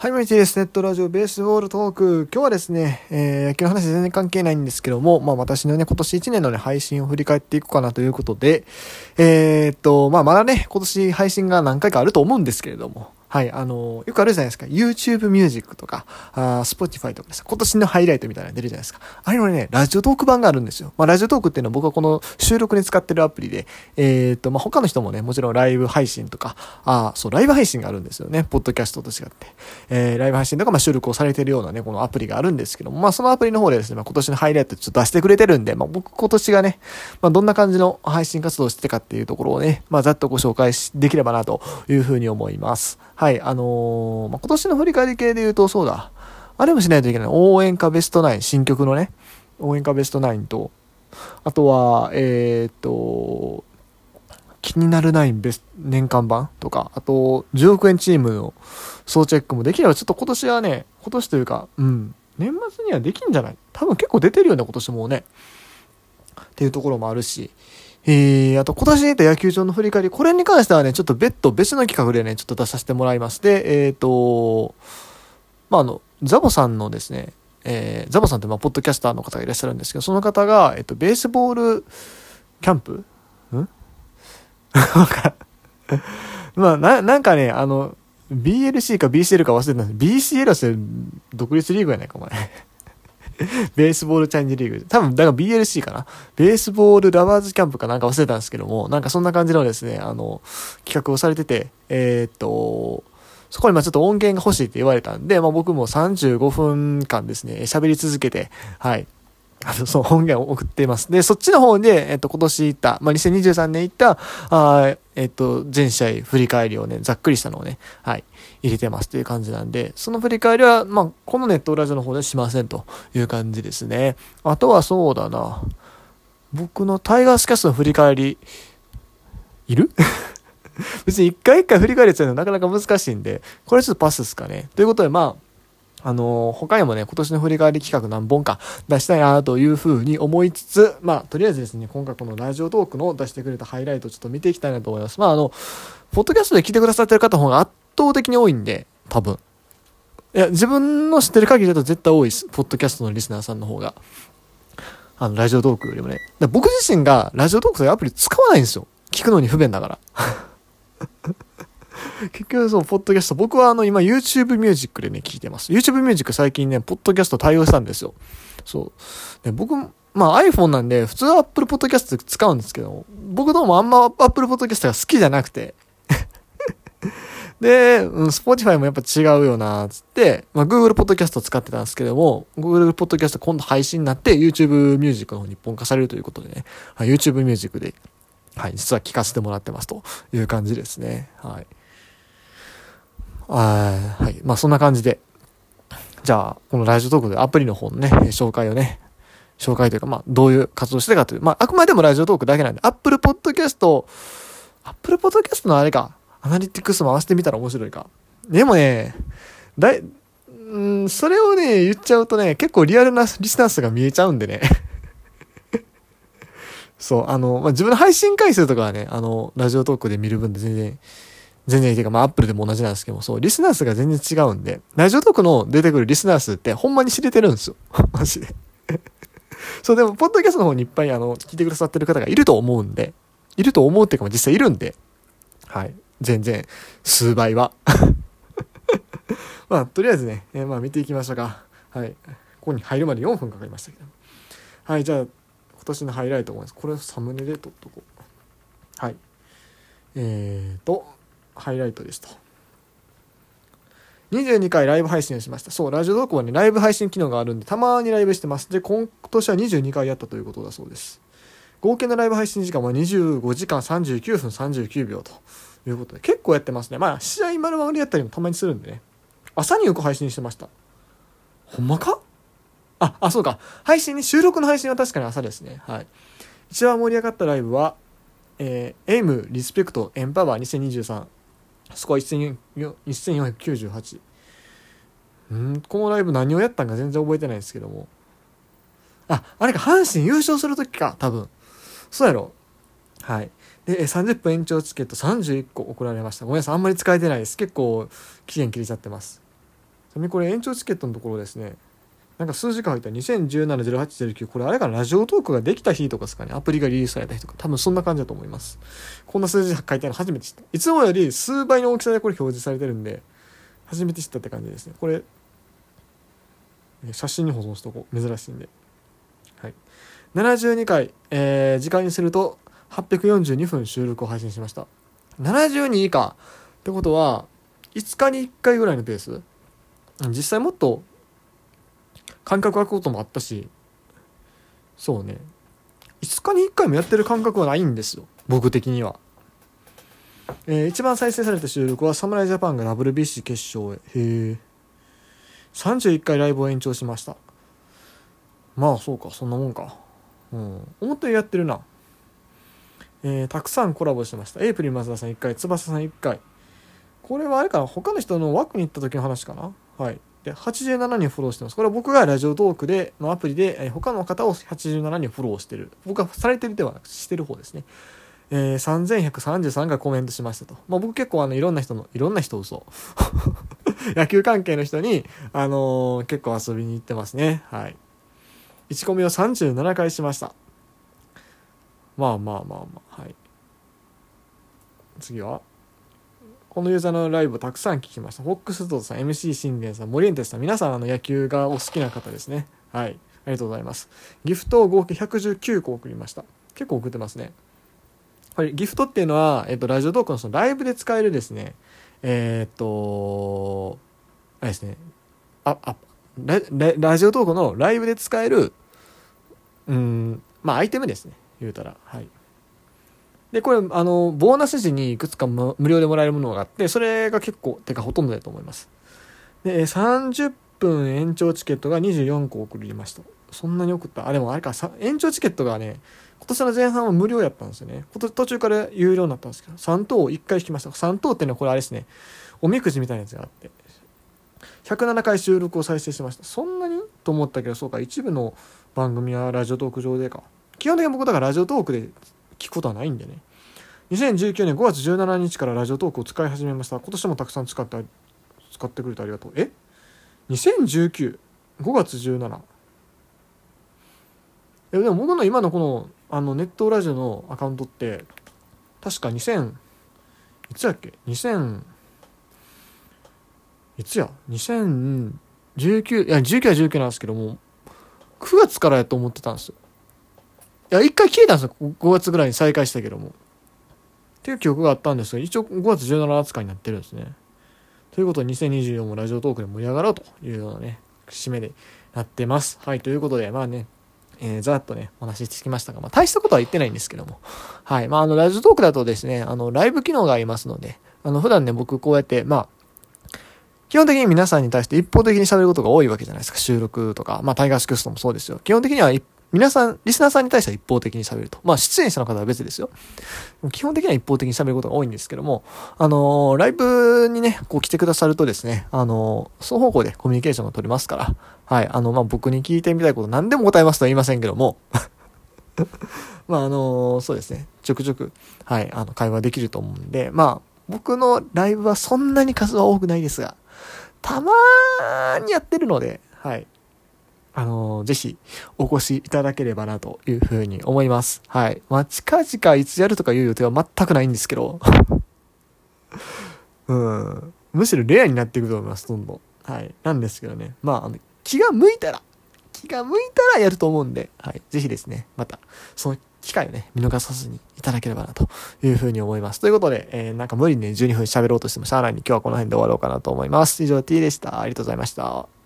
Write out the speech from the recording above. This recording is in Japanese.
はい、毎日です。ネットラジオベースボールトーク。今日はですね、えー、野球の話全然関係ないんですけども、まあ私のね、今年1年のね、配信を振り返っていこうかなということで、えー、っと、まあまだね、今年配信が何回かあると思うんですけれども、はい、あの、よくあるじゃないですか。YouTube Music とか、あ Spotify とかです今年のハイライトみたいなの出るじゃないですか。あれのね、ラジオトーク版があるんですよ。まあ、ラジオトークっていうのは僕はこの収録に使ってるアプリで、えー、っと、まあ、他の人もね、もちろんライブ配信とか、ああそう、ライブ配信があるんですよね。ポッドキャストと違って。えー、ライブ配信とか、まあ、収録をされてるようなね、このアプリがあるんですけども、まあ、そのアプリの方でですね、まあ、今年のハイライトちょっと出してくれてるんで、まあ、僕今年がね、まあ、どんな感じの配信活動をしてたかっていうところをね、まあ、ざっとご紹介できればなというふうに思います。はい、あのー、まあ、今年の振り返り系で言うと、そうだ、あれもしないといけない。応援歌ベストナイン、新曲のね、応援歌ベストナインと、あとは、えー、っと、気になるナインベス年間版とか、あと、10億円チームの総チェックもできれば、ちょっと今年はね、今年というか、うん、年末にはできんじゃない？多分結構出てるよね、今年もね。っていうところもあるし、えー、あと今年出た野球場の振り返り、これに関してはね、ちょっと別途別の企画でね、ちょっと出させてもらいまして、えっ、ー、と、まあ、あの、ザボさんのですね、えー、ザボさんってまあ、ポッドキャスターの方がいらっしゃるんですけど、その方が、えっ、と、ベースボールキャンプ？ん？まあ、な、なんかね、あの、BLC か BCL か忘れてたんです。BCL は独立リーグやないか、お前。ベースボールチャレンジリーグ。多分、だから BLC かな？ベースボールラバーズキャンプかなんか忘れたんですけども、なんかそんな感じのですね、あの、企画をされてて、えー、っと、そこにまあちょっと音源が欲しいって言われたんで、まあ僕も35分間ですね、喋り続けて、はい。あの、そう、音源を送っています。で、そっちの方で、えっと、今年行った、まあ、2023年行った、あえっと、全試合振り返りをね、ざっくりしたのをね、はい、入れてますっていう感じなんで、その振り返りは、まあ、このネットラジオの方でしませんという感じですね。あとはそうだな、僕のタイガースキャストの振り返り、いる？別に一回一回振り返るやつやるのなかなか難しいんで、これちょっとパスですかね。ということで、まあ、あの、他にもね、今年の振り返り企画何本か出したいなというふうに思いつつ、まあ、とりあえずですね、今回このラジオトークの出してくれたハイライトをちょっと見ていきたいなと思います。まあ、あの、ポッドキャストで聞いてくださってる方の方が圧倒的に多いんで、多分。いや、自分の知ってる限りだと絶対多いです。ポッドキャストのリスナーさんの方が。あの、ラジオトークよりもね。僕自身がラジオトークというアプリ使わないんですよ。聞くのに不便だから。結局そう、ポッドキャスト、僕はあの、今 YouTube Music でね、聞いてます。YouTube Music 最近ね、ポッドキャスト対応したんですよ。そう。で僕、まあ iPhone なんで、普通は Apple Podcast 使うんですけど、僕どうもあんま Apple Podcast が好きじゃなくて。で、うん、Spotify もやっぱ違うよな、つって、まあ Google Podcast 使ってたんですけども、Google Podcast 今度配信になって YouTube Music の方に一本化されるということでね、はい、YouTube Music で、はい、実は聞かせてもらってますという感じですね。はい。あはい。まあそんな感じで。じゃあ、このラジオトークでアプリの方のね、紹介をね、紹介というか、まあ、どういう活動してたかという、まあ、あくまでもラジオトークだけなんで、Apple Podcast、Apple Podcast のあれか、アナリティクスも合わせてみたら面白いか。でもね、だい、んそれをね、言っちゃうとね、結構リアルなリスナー数が見えちゃうんでね。そう、あの、まあ、自分の配信回数とかはね、あの、ラジオトークで見る分で全然全然いいてか、まあ、アップルでも同じなんですけども、そう、リスナー数が全然違うんで、ラジオトークの出てくるリスナー数ってほんまに知れてるんですよ。マジで。そう、でも、ポッドキャストの方にいっぱい、あの、聞いてくださってる方がいると思うんで、いると思うっていうか、実際いるんで、はい。全然、数倍は。まあ、とりあえずね、えー、まあ、見ていきましょうか。はい。ここに入るまで4分かかりましたけど。はい、じゃあ、今年のハイライト思います。これサムネで撮っとこう。はい。えーと、ハイライトですと。22回ライブ配信をしました。そう、ラジオトークはね、ライブ配信機能があるんで、たまにライブしてます。で、今年は22回やったということだそうです。合計のライブ配信時間は25時間39分39秒ということで、結構やってますね。まあ、試合丸々やったりもたまにするんでね。朝によく配信してました。ほんまか？あ、あ、そうか。配信に、収録の配信は確かに朝ですね。はい。一番盛り上がったライブは、えー、エイム、リスペクト、エンパワー2023スコア1498。うん、このライブ何をやったんか全然覚えてないですけども。あ、あれか、阪神優勝するときか、多分。そうやろ。はい。で、30分延長チケット31個送られました。ごめんなさい、あんまり使えてないです。結構、期限切れちゃってます。ちなみにこれ延長チケットのところですねなんか数時間入った2017-08-09これあれかなラジオトークができた日とかですかね。アプリがリリースされた日とか。多分そんな感じだと思います。こんな数字書いてあるの初めて知った。いつもより数倍の大きさでこれ表示されてるんで初めて知ったって感じですね。これ写真に保存しとこう。珍しいんで。はい。72回、えー、時間にすると842分収録を配信しました。72以下ってことは5日に1回ぐらいのペース？実際もっと感覚空くこともあったしそうね。5日に1回もやってる感覚はないんですよ。僕的には、えー、一番再生された収録は侍ジャパンが WBC 決勝へ。へえ31回ライブを延長しました。まあそうか。そんなもんか。うん。思ったよりやってるな。えー、たくさんコラボしてました。エイプリル松田さん1回翼さん1回。これはあれかな。他の人の枠に行った時の話かな。はい。で87人フォローしてますこれは僕がラジオトークでのアプリで、え他の方を87人フォローしてる僕はされてるではなくしてる方ですねえー、3133がコメントしましたと。まあ、僕結構あの、いろんな人の、いろんな人嘘。野球関係の人に、あのー、結構遊びに行ってますね。はい。1コミを37回しました。まあまあまあまあ、はい。次は？このユーザーのライブをたくさん聞きました。フォックスドーさん、MC 信玄さん、森エンテスさん、皆さんあの野球がお好きな方ですね。はい。ありがとうございます。ギフトを合計119個送りました。結構送ってますね。これギフトっていうのは、えっと、ラジオトークのそのライブで使えるですね、えー、っと、あれですね、あ、あ、ララジオトークのライブで使える、うん、まあアイテムですね、言うたら。はい。で、これ、あの、ボーナス時にいくつか無料でもらえるものがあって、それが結構、てかほとんどだと思います。で、30分延長チケットが24個送りました。そんなに送った？あ、でもあれか、延長チケットがね、今年の前半は無料やったんですよね。今年途中から有料になったんですけど、3等を1回引きました。3等っていうのはこれあれですね、おみくじみたいなやつがあって、107回収録を再生しました。そんなに？と思ったけど、そうか、一部の番組はラジオトーク上でか。基本的に僕だからラジオトークで聞くことはないんでね。2019年5月17日からラジオトークを使い始めました。今年もたくさん使って、使ってくれてありがとう。え ?2019、5月17。え、でも僕の今のこの、あの、ネットラジオのアカウントって、確か2000、いつやっけ ?2000、いつや ?2019、いや、19は19なんですけども、9月からやと思ってたんですよ。いや、一回消えたんですよ。5月ぐらいに再開したけども。っていう記憶があったんですが、一応5月17扱いになってるんですね。ということで2024もラジオトークで盛り上がろうというようなね、節目でなってます。はい、ということで、まあね、えー、ざっとね、お話ししてきましたが、まあ、大したことは言ってないんですけども。はい。まあ、あの、ラジオトークだとですね、あの、ライブ機能がありますので、あの、普段ね、僕こうやって、まあ、基本的に皆さんに対して一方的に喋ることが多いわけじゃないですか。収録とか、まあ、タイガースクストもそうですよ。基本的には一皆さん、リスナーさんに対しては一方的に喋ると。まあ、出演者の方は別ですよ。基本的には一方的に喋ることが多いんですけども、あのー、ライブにね、こう来てくださるとですね、あのー、双方向でコミュニケーションが取れますから、はい、あの、まあ、僕に聞いてみたいこと何でも答えますとは言いませんけども、まあ、あのー、そうですね、ちょくちょく、はい、あの、会話できると思うんで、まあ、僕のライブはそんなに数は多くないですが、たまーにやってるので、はい。あのー、ぜひお越しいただければなというふうに思います。はい。まあ、近々いつやるとかいう予定は全くないんですけど、うん。むしろレアになっていくと思います、どんどん。はい。なんですけどね。まあ、あの、気が向いたら、気が向いたらやると思うんで、はい。ぜひですね、また、その機会をね、見逃さずにいただければなというふうに思います。ということで、えー、なんか無理にね、12分喋ろうとしてもしゃあないんで今日はこの辺で終わろうかなと思います。以上 T でした。ありがとうございました。